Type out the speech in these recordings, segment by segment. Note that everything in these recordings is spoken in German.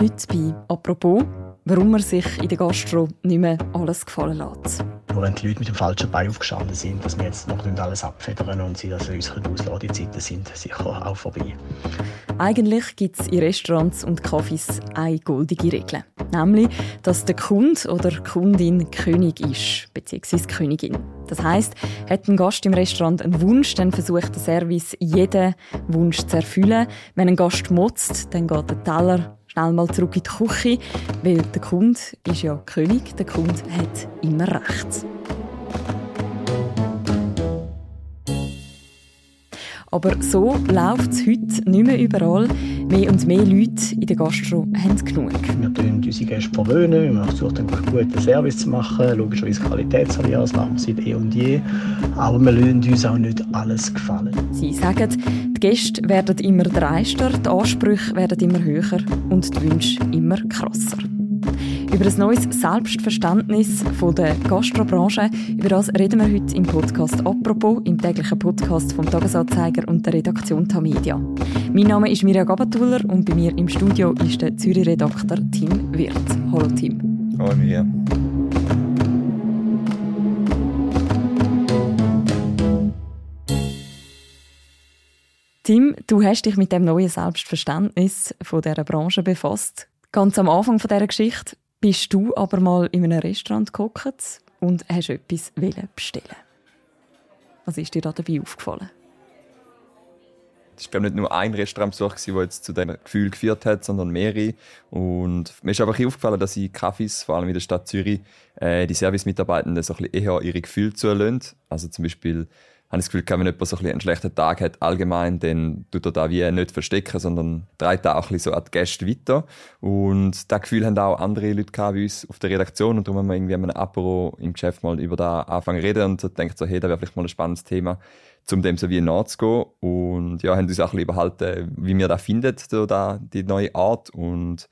Heute bei «Apropos», warum man sich in der Gastro nicht mehr alles gefallen lässt. Wenn die Leute mit dem falschen Bein aufgestanden sind, dass wir jetzt noch nicht alles abfedern und sie also unsere Ausladzeiten sind sicher auch vorbei. Eigentlich gibt es in Restaurants und Cafés eine goldige Regel. Nämlich, dass der Kunde oder die Kundin König ist, bzw. Königin. Das heißt, hat ein Gast im Restaurant einen Wunsch, dann versucht der Service jeden Wunsch zu erfüllen. Wenn ein Gast motzt, dann geht der Teller schnell mal zurück in die Küche, weil der Kunde ist ja König, der Kunde hat immer recht. Aber so läuft es heute nicht mehr überall. Mehr und mehr Leute in der Gastro haben genug. Wir tun unsere Gäste verwöhnen, wir versuchen einen guten Service zu machen, logischerweise Qualität zu servieren, das machen wir seit eh und je. Aber wir lassen uns auch nicht alles gefallen. Sie sagen, die Gäste werden immer dreister, die Ansprüche werden immer höher und die Wünsche immer krasser. Über ein neues Selbstverständnis der Gastrobranche, über das reden wir heute im Podcast «Apropos», im täglichen Podcast vom Tagesanzeiger und der Redaktion Tamedia. Mein Name ist Mirja Gabatuller und bei mir im Studio ist der Zürich-Redakteur Tim Wirth. Hallo Tim. Hallo Mirja. Tim, du hast dich mit dem neuen Selbstverständnis von dieser Branche befasst. Ganz am Anfang dieser Geschichte bist du aber mal in einem Restaurant gekocht und hast etwas bestellen Was ist dir da dabei aufgefallen? Es war nicht nur ein Restaurantbesuch, der jetzt zu diesem Gefühl geführt hat, sondern mehrere. Und mir ist einfach aufgefallen, dass in Cafés, vor allem in der Stadt Zürich, äh, die Servicemitarbeitenden so ein bisschen eher ihre Gefühle zulassen. Also zum Beispiel habe das Gefühl, wenn jemand so ein einen schlechten Tag hat, allgemein, dann tut er da wie nicht verstecken, sondern trägt auch ein so an die Gäste weiter. Und das Gefühl haben auch andere Leute bei uns auf der Redaktion und darum haben wir irgendwie an einem Apero im Geschäft mal über da anfangen zu reden und so denkt so, hey, da wäre vielleicht mal ein spannendes Thema, um dem so wie nachzugehen. Und ja, haben uns auch ein bisschen überhalten, wie wir da finden, so da, die neue Art und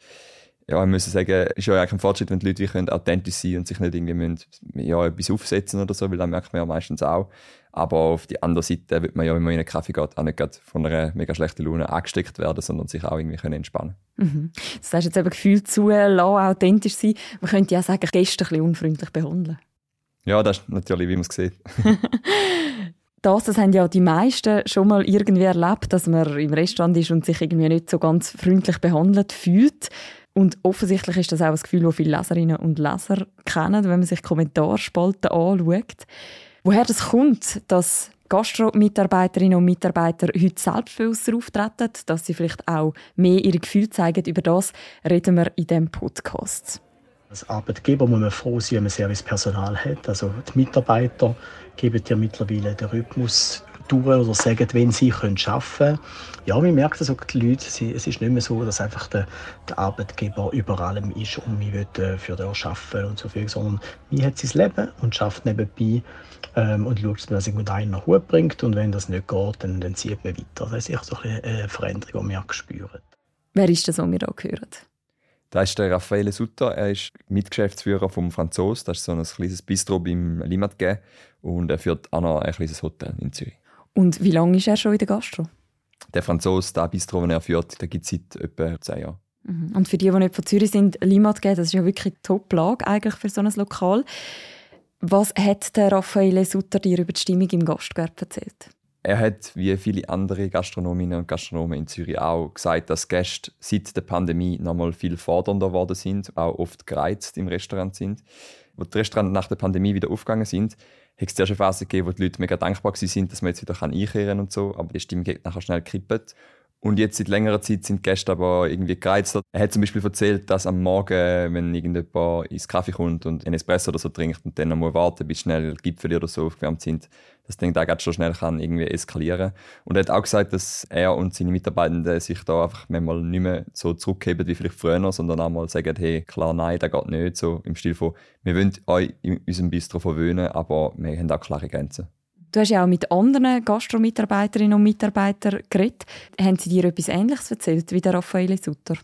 ja, ich muss sagen, ist ja eigentlich ein Fortschritt, wenn die Leute wie authentisch sein und sich nicht irgendwie müssen, ja, etwas aufsetzen oder so, weil das merkt man ja meistens auch. Aber auf die andere Seite wird man ja, wenn man in einen Kaffee geht, auch nicht von einer mega schlechten Laune angesteckt werden, sondern sich auch irgendwie können entspannen mhm. Das heißt jetzt eben Gefühl zu lassen, authentisch sein. Man könnte ja sagen, Gäste ein bisschen unfreundlich behandeln. Ja, das ist natürlich, wie man es sieht. das, das haben ja die meisten schon mal irgendwie erlebt, dass man im Restaurant ist und sich irgendwie nicht so ganz freundlich behandelt fühlt. Und offensichtlich ist das auch ein Gefühl, das viele Leserinnen und Leser kennen, wenn man sich Kommentarspalten anschaut. Woher das kommt, dass Gastro-Mitarbeiterinnen und Mitarbeiter heute selbstbewusster auftreten, dass sie vielleicht auch mehr ihre Gefühle zeigen, über das reden wir in diesem Podcast. Als Arbeitgeber muss man froh sein, wenn man Servicepersonal hat. Also die Mitarbeiter geben ja mittlerweile den Rhythmus durch oder sagen, wenn sie können arbeiten können. Ja, man merkt also die Leute, es ist nicht mehr so, dass einfach der, der Arbeitgeber über allem ist und man will äh, für den arbeiten und so viel, sondern man hat sein Leben und schafft nebenbei ähm, und schaut, dass man das irgendwo einen nach Hut bringt und wenn das nicht geht, dann, dann zieht man weiter. Das ist sicher so eine Veränderung, die wir spüren. Wer ist das, was wir hier hören? Das ist der Raffaele Sutter. Er ist Mitgeschäftsführer vom Franzos. Das ist so ein kleines Bistro beim Limmatge. Und er führt auch noch ein kleines Hotel in Zürich. Und wie lange ist er schon in der Gastro? Der Franzose, der Bistro, den er führt, der gibt es seit etwa zehn Jahren. Mhm. Und für die, die nicht von Zürich sind, Limmatge, das ist ja wirklich Top-Lage eigentlich für so ein Lokal. Was hat der Raffaele Sutter dir über die Stimmung im Gastgewerbe erzählt? Er hat, wie viele andere Gastronominnen und Gastronomen in Zürich auch, gesagt, dass Gäste seit der Pandemie noch mal viel fordernder geworden sind, auch oft gereizt im Restaurant sind. Als die Restaurants nach der Pandemie wieder aufgegangen sind, es zuerst eine Phase gegeben, wo die Leute mega dankbar waren, dass man jetzt wieder einkehren kann und so, aber die Stimmung hat nachher schnell gekippt. Und jetzt seit längerer Zeit sind die Gäste aber irgendwie gereizt. Er hat zum Beispiel erzählt, dass am Morgen, wenn irgendjemand ins Kaffee kommt und einen Espresso oder so trinkt und dann muss warten, bis schnell Gipfel oder so aufgewärmt sind, dass dann der ganz schon schnell kann irgendwie eskalieren. Und er hat auch gesagt, dass er und seine Mitarbeitenden sich da einfach manchmal nicht mehr so zurückheben wie vielleicht früher, sondern auch mal sagen, hey, klar, nein, das geht nicht. So im Stil von, wir wollen euch in unserem Bistro verwöhnen, aber wir haben auch klare Grenzen. Du hast ja auch mit anderen Gastromitarbeiterinnen und Mitarbeitern geredet. Haben sie dir etwas Ähnliches erzählt wie der Raffaele Sutter?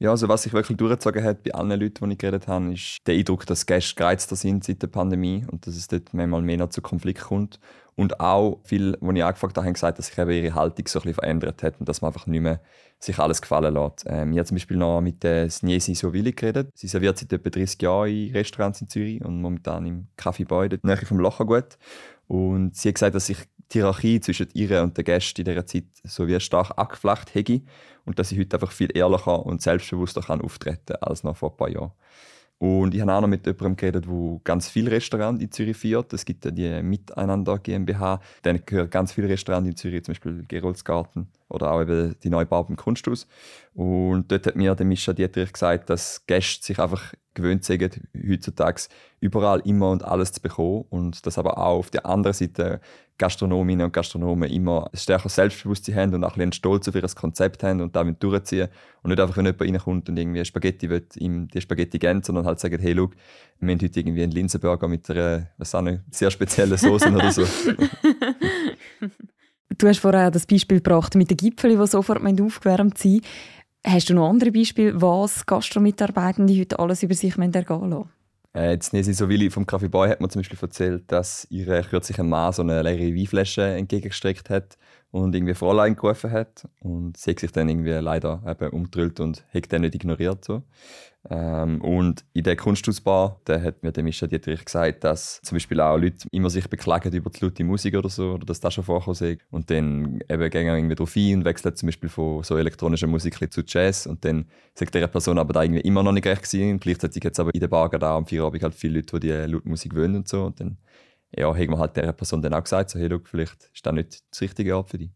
Ja, also was sich wirklich durchgezogen hat bei allen Leuten, die ich geredet habe, ist der Eindruck, dass Gäste gereizter sind seit der Pandemie und dass es dort manchmal mehr zu Konflikt kommt. Und auch viele, die ich angefragt habe, haben gesagt, dass sich eben ihre Haltung so ein bisschen verändert hat und dass man einfach nicht mehr sich alles gefallen lässt. Ähm, ich habe zum Beispiel noch mit der Sniesi Sovili geredet. Sie serviert seit etwa 30 Jahren in Restaurants in Zürich und momentan im Café Boy, dort nahe vom Lochergut. Und sie hat gesagt, dass sich die Hierarchie zwischen ihr und den Gästen in dieser Zeit so wie stark abgeflacht hätte und dass sie heute einfach viel ehrlicher und selbstbewusster kann auftreten kann als noch vor ein paar Jahren. Und ich habe auch noch mit jemandem geredet, der ganz viele Restaurants in Zürich führt. Es gibt ja die Miteinander GmbH. Dann gehören ganz viele Restaurants in Zürich, zum Beispiel Geroldsgarten oder auch eben die Neubauten im Kunsthaus. Und dort hat mir der Mischa Dietrich gesagt, dass Gäste sich einfach gewöhnt sind, heutzutage überall immer und alles zu bekommen. Und dass aber auch auf der anderen Seite Gastronominnen und Gastronomen immer ein stärkeres Selbstbewusstsein haben und auch ein bisschen Stolz auf ihr Konzept haben und damit durchziehen. Und nicht einfach, wenn jemand reinkommt und irgendwie Spaghetti will, ihm die Spaghetti geben, sondern halt sagen, hey, schau, wir haben heute irgendwie einen Linsenburger mit einer, was auch nicht, sehr speziellen Soße oder so. du hast vorher das Beispiel gebracht mit den Gipfeln, die sofort aufgewärmt sind. Hast du noch andere Beispiele, was Gastromitarbeitende heute alles über sich ergehen lassen? Äh, jetzt Nesi Sovili vom Café Boy hat mir zum Beispiel erzählt, dass ihre kürzlich ein Mann so eine leere Weinflasche entgegengestreckt hat und irgendwie Fräulein gerufen hat. Und sie hat sich dann irgendwie leider eben umgedrüllt und hat den nicht ignoriert. So. Ähm, und in der Kunsthausbar, da hat mir der Mischa Dietrich gesagt, dass zum Beispiel auch Leute immer sich beklagen über die laute Musik oder so, oder dass das schon vorkommt. Und dann eben gehen irgendwie drauf ein und wechseln zum Beispiel von so elektronischer Musik zu Jazz. Und dann sagt der Person aber da irgendwie immer noch nicht recht gewesen. Gleichzeitig jetzt aber in der Bar da am Feierabend halt viele Leute, die die laute Musik wollen und so. Und dann ja, haben wir halt der Person dann auch gesagt, so, hey, look, vielleicht ist das nicht das richtige Ort für dich.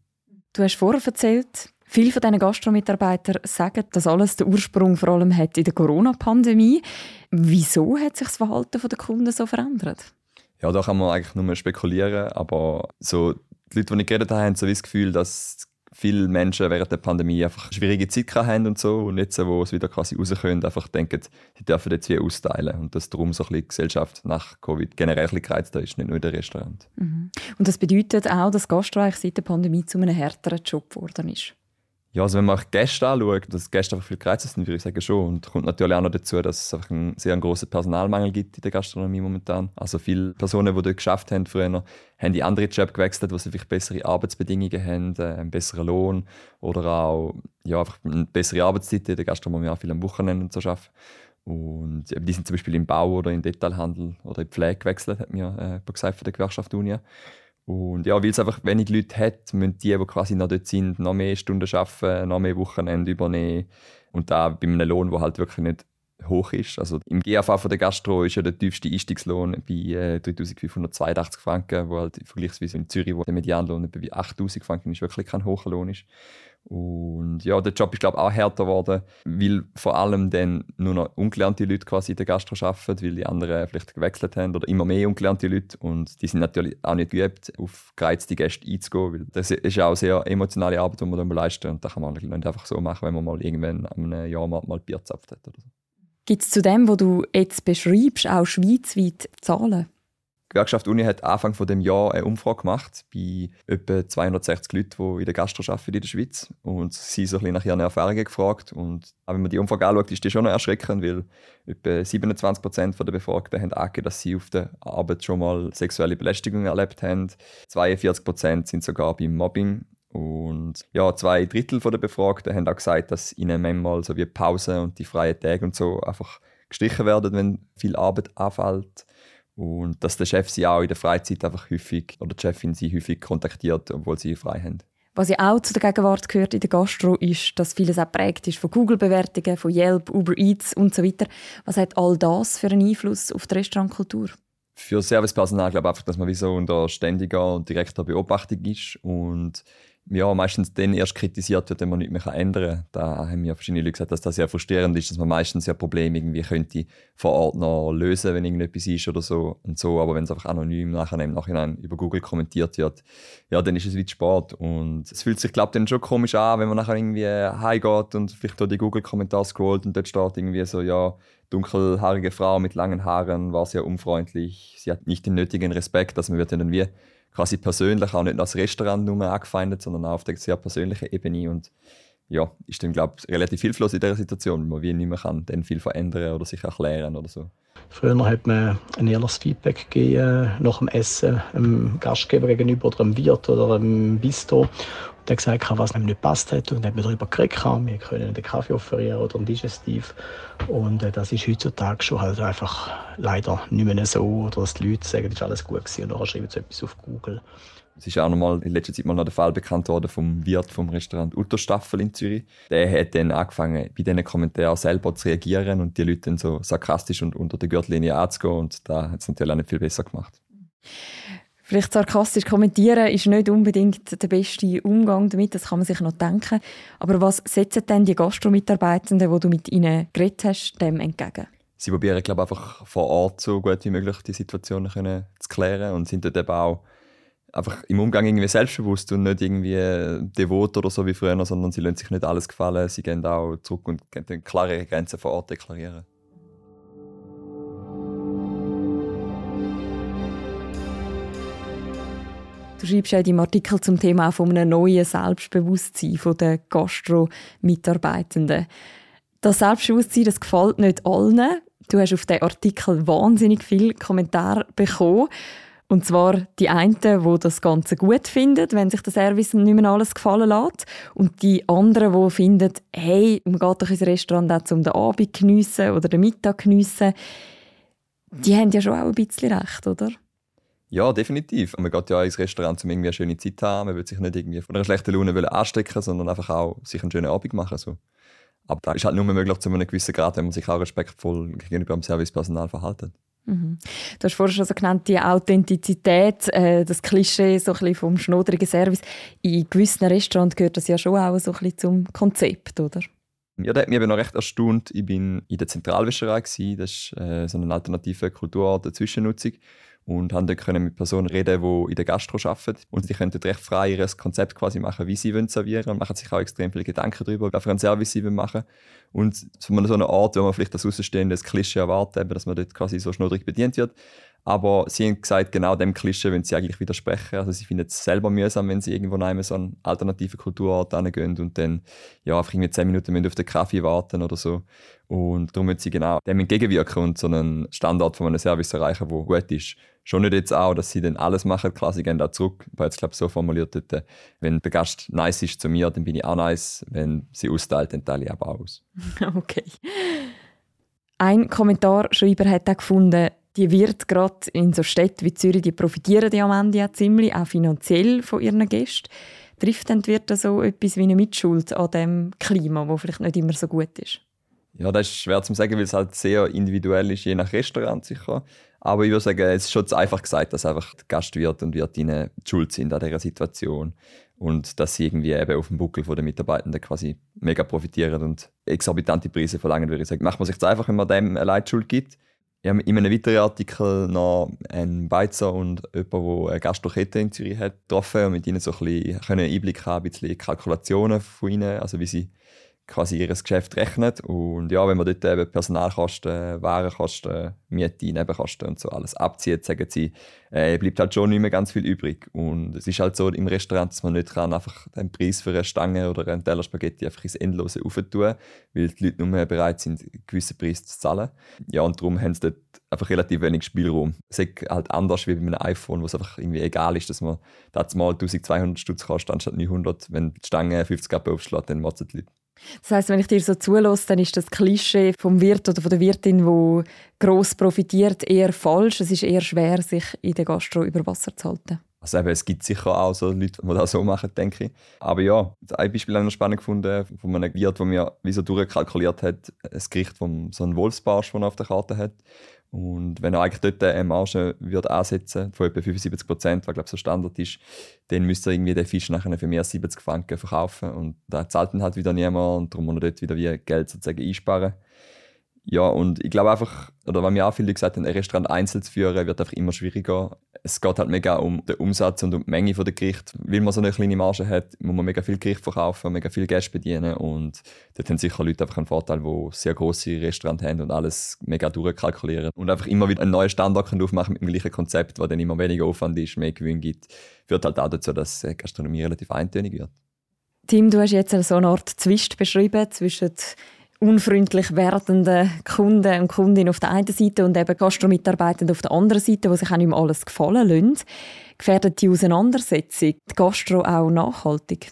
Du hast vorher erzählt, Viele von diesen Gastromitarbeitern sagen, dass alles den Ursprung vor allem hat in der Corona-Pandemie. Wieso hat sich das Verhalten der Kunden so verändert? Ja, da kann man eigentlich nur spekulieren, aber so die Leute, die ich geredet habe, haben so das Gefühl, dass viele Menschen während der Pandemie einfach schwierige Zeit haben und so und jetzt, wo es wieder quasi raus einfach denken, sie dürfen jetzt wie austeilen und dass darum so die Gesellschaft nach Covid generell ein gereizter ist, nicht nur in Restaurant. Mhm. Und das bedeutet auch, dass Gastro seit der Pandemie zu einem härteren Job geworden ist? Ja, also wenn man Gäste anschaut, dass Gäste einfach viel gereizt sind, würde ich sagen schon. Und kommt natürlich auch noch dazu, dass es einfach einen sehr großen Personalmangel gibt in der Gastronomie momentan. Also viele Personen, die dort geschafft haben früher, haben die andere Job gewechselt, wo sie vielleicht bessere Arbeitsbedingungen haben, äh, einen besseren Lohn oder auch ja, einfach eine bessere Arbeitszeit. In der Gastronomie auch viel am Wochenende und so arbeiten. Und die sind zum Beispiel im Bau oder im Detailhandel oder in Pflege gewechselt, hat mir äh, gesagt von der Gewerkschaft Unia. Und ja, weil es einfach wenig Leute hat, müssen die, die quasi noch dort sind, noch mehr Stunden arbeiten, noch mehr Wochenende übernehmen. Und da bei einem Lohn, der halt wirklich nicht hoch ist. Also im GAV von der Gastro ist ja der tiefste Einstiegslohn bei äh, 3582 Franken, wo halt vergleichsweise in Zürich, wo der Medianlohn bei 8000 Franken ist, wirklich kein hoher Lohn ist. Und ja, der Job ist glaube auch härter geworden, weil vor allem dann nur noch ungelernte Leute quasi in der Gastro arbeiten, weil die anderen vielleicht gewechselt haben oder immer mehr ungelernte Leute und die sind natürlich auch nicht geübt, auf gereizte Gäste einzugehen, weil das ist auch sehr emotionale Arbeit, die man dann leisten und das kann man nicht einfach so machen, wenn man mal irgendwann an einem Jahr mal, mal Bier gezapft hat oder so. Gibt es zu dem, was du jetzt beschreibst, auch schweizweit Zahlen? Die Gewerkschaft Uni hat Anfang von dem Jahr eine Umfrage gemacht bei etwa 260 Leuten, die in der Gastro arbeiten in der Schweiz. Und sie so ein bisschen nach ihren Erfahrungen gefragt. Und wenn man die Umfrage anschaut, ist die schon erschreckend, weil etwa 27 Prozent der Befragten haben angegeben, dass sie auf der Arbeit schon mal sexuelle Belästigung erlebt haben. 42 Prozent sind sogar beim Mobbing und ja, zwei Drittel der Befragten haben auch gesagt, dass ihnen manchmal so wie Pause und die freien Tage und so einfach gestrichen werden, wenn viel Arbeit anfällt. Und dass der Chef sie auch in der Freizeit einfach häufig oder die Chefin sie häufig kontaktiert, obwohl sie frei haben. Was ja auch zu der Gegenwart gehört in der Gastro ist, dass vieles auch prägt ist von Google-Bewertungen, von Yelp, Uber Eats und so weiter. Was hat all das für einen Einfluss auf die Restaurantkultur? Für Servicepersonal glaube ich einfach, dass man wie so unter ständiger und direkter Beobachtung ist und ja, meistens dann erst kritisiert wird, wenn man nichts mehr ändern kann. Da haben mir verschiedene Leute gesagt, dass das sehr frustrierend ist, dass man meistens ja Probleme irgendwie könnte vor Ort noch lösen, wenn irgendetwas ist oder so und so. Aber wenn es einfach anonym nachher im Nachhinein über Google kommentiert wird, ja, dann ist es wie Sport. Und es fühlt sich, glaube ich, dann schon komisch an, wenn man nachher irgendwie heimgeht und vielleicht durch die Google-Kommentare scrollt und dort steht irgendwie so, ja, dunkelhaarige Frau mit langen Haaren war sehr unfreundlich, sie hat nicht den nötigen Respekt, dass man wird dann wie quasi persönlich, auch nicht als Restaurant nur angefeindet, sondern auch auf der sehr persönlichen Ebene. Und ja, ist dann, glaube ich, relativ hilflos in dieser Situation, weil man wie nicht mehr kann, dann viel verändern oder sich erklären oder so. Früher hat man ein ehrliches Feedback gegeben nach dem Essen einem Gastgeber gegenüber oder einem Wirt oder einem Bistro. Der gesagt hat, was ihm nicht passt hat und haben darüber geredet. Wir können einen Kaffee offerieren oder ein Digestiv. Und äh, das ist heutzutage schon halt einfach leider nicht mehr so. Dass die Leute sagen, das ist alles gut gewesen und nachher schreiben sie etwas auf Google. Es ist auch noch mal in letzter Zeit mal noch der Fall bekannt worden vom Wirt vom Restaurant Utterstaffel in Zürich. Der hat dann angefangen, bei diesen Kommentaren selber zu reagieren und die Leute dann so sarkastisch und unter der Gürtellinie anzugehen. Und da hat es natürlich auch nicht viel besser gemacht. Vielleicht sarkastisch kommentieren ist nicht unbedingt der beste Umgang damit, das kann man sich noch denken. Aber was setzen denn die Gastromitarbeitenden, die du mit ihnen geredet hast, dem entgegen? Sie probieren, glaube ich, einfach vor Ort so gut wie möglich die Situationen zu klären und sind dort eben auch einfach im Umgang irgendwie selbstbewusst und nicht irgendwie devot oder so wie früher, sondern sie lassen sich nicht alles gefallen. Sie gehen auch zurück und können klare Grenzen vor Ort deklarieren. Du schreibst ja in deinem Artikel zum Thema von einem neuen Selbstbewusstsein der Gastro-Mitarbeitenden. Das Selbstbewusstsein das gefällt nicht allen. Du hast auf diesen Artikel wahnsinnig viele Kommentare bekommen. Und zwar die einen, die das Ganze gut finden, wenn sich der Service nicht mehr alles gefallen lässt. Und die anderen, die finden, hey, man geht doch ins Restaurant auch um den Abend geniessen oder den Mittag geniessen. Die haben ja schon auch ein bisschen recht, oder? Ja, definitiv. Man geht ja ins Restaurant, um irgendwie eine schöne Zeit zu haben. Man will sich nicht irgendwie von einer schlechten Laune anstecken, sondern einfach auch sich einen schönen Abend machen. So. Aber das ist halt nur möglich zu einem gewissen Grad, wenn man sich auch respektvoll gegenüber dem Servicepersonal verhält. Mhm. Du hast vorhin schon so genannt, die Authentizität, äh, das Klischee so ein bisschen vom schnodrigen Service. In gewissen Restaurants gehört das ja schon auch so ein bisschen zum Konzept, oder? Ja, das hat mich eben noch recht erstaunt. Ich war in der Zentralwäscherei, das ist äh, so eine alternative Kulturort der Zwischennutzung und haben dann mit Personen reden, die in der Gastro arbeiten. Und die können dort recht frei ihr Konzept quasi machen, wie sie wollen servieren und machen sich auch extrem viele Gedanken darüber, was für einen Service sie machen wollen. Und von so einer Art, wo man vielleicht das Außenstehende Klischee erwartet, dass man dort quasi so schnodrig bedient wird, aber sie haben gesagt, genau dem Klischee wenn sie eigentlich widersprechen. Also sie finden es selber mühsam, wenn sie irgendwo nehmen so einen alternativen Kulturort hingehen und dann ja, einfach irgendwie zehn Minuten auf den Kaffee warten oder so. Und darum müssen sie genau dem entgegenwirken und so einen Standard von einem Service erreichen, der gut ist. Schon nicht jetzt auch, dass sie dann alles machen, klar, sie gehen da zurück. Ich habe jetzt, glaube so formuliert, dort, wenn der Gast nice ist zu mir, dann bin ich auch nice. Wenn sie austeilt, dann teile ich aber auch aus. Okay. Ein Kommentarschreiber hat auch gefunden, die wird gerade in so Städten wie Zürich, die profitieren die am Ende ja ziemlich, auch finanziell von ihren Gästen. Trifft dann wird so etwas wie eine Mitschuld an dem Klima, wo vielleicht nicht immer so gut ist? Ja, das ist schwer zu sagen, weil es halt sehr individuell ist, je nach Restaurant sicher. Aber ich würde sagen, es ist schon zu einfach gesagt, dass einfach der Gastwirt und Wirtinnen die schuld sind an dieser Situation. Und dass sie irgendwie eben auf dem Buckel der Mitarbeitenden quasi mega profitieren und exorbitante Preise verlangen, würde ich sagen. Macht man sich das einfach, wenn man dem allein die Schuld gibt? Habe in einem weiteren Artikel noch einen Beizer und jemanden, der eine Gastrokette in Zürich hat, getroffen und mit ihnen so ein bisschen Einblick haben, ein bisschen Kalkulationen von ihnen, also wie sie quasi ihr Geschäft rechnet. Und ja, wenn man dort eben Personalkosten, Warenkosten, Miete, Nebenkosten und so alles abzieht, sagen sie, äh, bleibt halt schon nicht mehr ganz viel übrig. Und es ist halt so im Restaurant, dass man nicht kann einfach den Preis für eine Stange oder einen Teller Spaghetti einfach ins Endlose aufentun, weil die Leute nur mehr bereit sind, einen gewissen Preis zu zahlen. Ja, und darum haben sie dort einfach relativ wenig Spielraum. Es ist halt anders wie bei einem iPhone, wo es einfach irgendwie egal ist, dass man das mal 1200 Stutz kostet anstatt 900. Wenn die Stange 50 Geld aufschlägt, dann motzen die Leute. Das heißt, wenn ich dir so zulasse, dann ist das Klischee vom Wirt oder von der Wirtin, wo gross profitiert, eher falsch. Es ist eher schwer, sich in der Gastro über Wasser zu halten. Also eben, es gibt sicher auch so Leute, die das so machen, denke ich. Aber ja, ein Beispiel habe ich noch spannend gefunden, von einem Wirt, der mir wie so durchkalkuliert hat, ein Gericht von so einem Wolfsbarsch, das er auf der Karte hat. Und wenn er eigentlich dort eine Marge würde ansetzen von etwa 75 Prozent, was glaube ich so Standard ist, dann müsste er irgendwie den Fisch nachher für mehr als 70 Franken verkaufen. Und da zahlt dann halt wieder niemand und darum muss er dort wieder wie Geld sozusagen einsparen. Ja, und ich glaube einfach, oder was mir auch viele gesagt haben, ein Restaurant einzeln zu führen, wird einfach immer schwieriger. Es geht halt mega um den Umsatz und um die Menge der Gerichte. Weil man so eine kleine Marge hat, muss man mega viel Gericht verkaufen, mega viel Gäste bedienen und dort haben sicher Leute einfach einen Vorteil, die sehr grosse Restaurants haben und alles mega durchkalkulieren und einfach immer wieder einen neuen Standard aufmachen mit dem gleichen Konzept, wo dann immer weniger Aufwand ist, mehr Gewinn gibt, führt halt auch dazu, dass Gastronomie relativ eintönig wird. Tim, du hast jetzt so eine Art Zwist beschrieben zwischen unfreundlich werdenden Kunden und Kundinnen auf der einen Seite und eben Gastromitarbeitenden auf der anderen Seite, die sich auch nicht mehr alles gefallen lassen. Gefährdet die Auseinandersetzung die Gastro auch nachhaltig?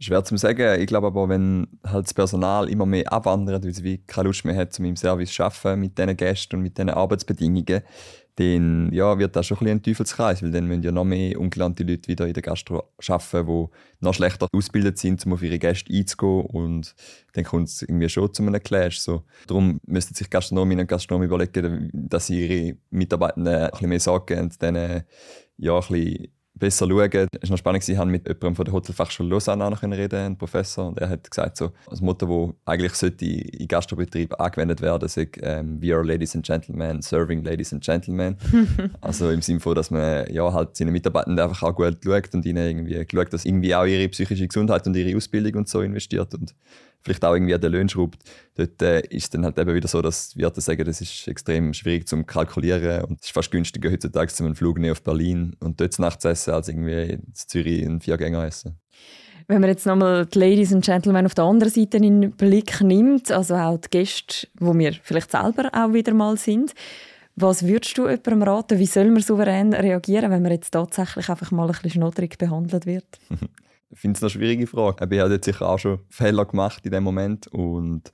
Schwer zu sagen. Ich glaube aber, wenn halt das Personal immer mehr abwandert, weil es wie keine Lust mehr hat, um im Service zu arbeiten mit diesen Gästen und mit diesen Arbeitsbedingungen, dann ja, wird das schon ein, ein Teufelskreis, weil dann müssen ja noch mehr ungelernte Leute wieder in der Gastro arbeiten, die noch schlechter ausgebildet sind, um auf ihre Gäste einzugehen und dann kommt es irgendwie schon zu einem Clash. So. Darum müssten sich Gastronominnen und Gastronomen überlegen, dass sie ihre Mitarbeitenden ein bisschen mehr Sorge geben und denen ja, ein bisschen besser schauen. Es war noch spannend, ich mit jemandem von der Hotelfachschule Lausanne noch reden, einem Professor, und er hat gesagt, so, das Motto, das eigentlich sollte in Gastrobetrieben angewendet werden, sagt, ähm, we are ladies and gentlemen, serving ladies and gentlemen. also im Sinne von, dass man ja, halt seinen Mitarbeitern einfach auch gut schaut und ihnen irgendwie schaut, dass irgendwie auch ihre psychische Gesundheit und ihre Ausbildung und so investiert und vielleicht auch irgendwie an den Löhnen schraubt, dort äh, ist es dann halt eben wieder so, dass Wirte sagen, das ist extrem schwierig zu kalkulieren und es ist fast günstiger heutzutage zu einem Flug auf Berlin und dort nachts essen, als irgendwie in Zürich einen Viergänger essen. Wenn man jetzt nochmal die Ladies and Gentlemen auf der anderen Seite in den Blick nimmt, also auch die Gäste, wo wir vielleicht selber auch wieder mal sind, was würdest du jemandem raten, wie soll man souverän reagieren, wenn man jetzt tatsächlich einfach mal ein bisschen behandelt wird? Ich finde es eine schwierige Frage. Ich habe jetzt sicher auch schon Fehler gemacht in dem Moment und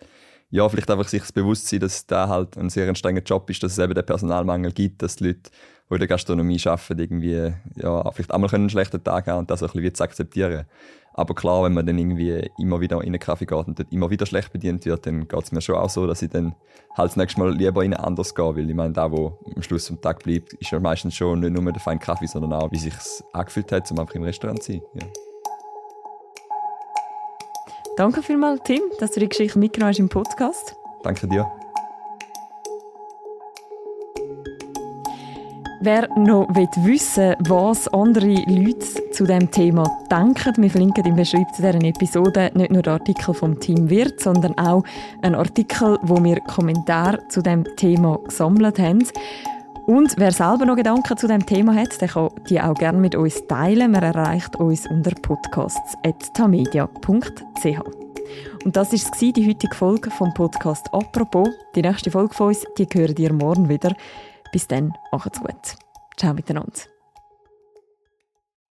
ja, vielleicht einfach sich das Bewusstsein, dass da halt ein sehr strenger Job ist, dass es eben den Personalmangel gibt, dass die Leute, die in der Gastronomie arbeiten, irgendwie ja, vielleicht einmal einen schlechten Tag haben und das ein bisschen zu akzeptieren. Aber klar, wenn man dann irgendwie immer wieder in einen Kaffee geht und dort immer wieder schlecht bedient wird, dann geht es mir schon auch so, dass ich dann halt das nächste Mal lieber in einen anders gehe, weil ich meine, da, wo am Schluss vom Tag bleibt, ist ja meistens schon nicht nur der feine Kaffee, sondern auch, wie sich angefühlt hat, um einfach im Restaurant zu sein. Ja. Danke vielmals, Tim, dass du die Geschichte mitgenommen hast im Podcast. Danke dir. Wer noch wissen will, was andere Leute zu diesem Thema denken, wir verlinken im Beschreibung zu dieser Episode nicht nur den Artikel vom Team Wirt, sondern auch einen Artikel, wo wir Kommentare zu dem Thema gesammelt haben. Und wer selber noch Gedanken zu dem Thema hat, der kann die auch gerne mit uns teilen. Man erreicht uns unter podcasts.tamedia.ch. Und das war die heutige Folge vom Podcast «Apropos». Die nächste Folge von uns, die hören ihr morgen wieder. Bis dann, macht's gut. Ciao miteinander.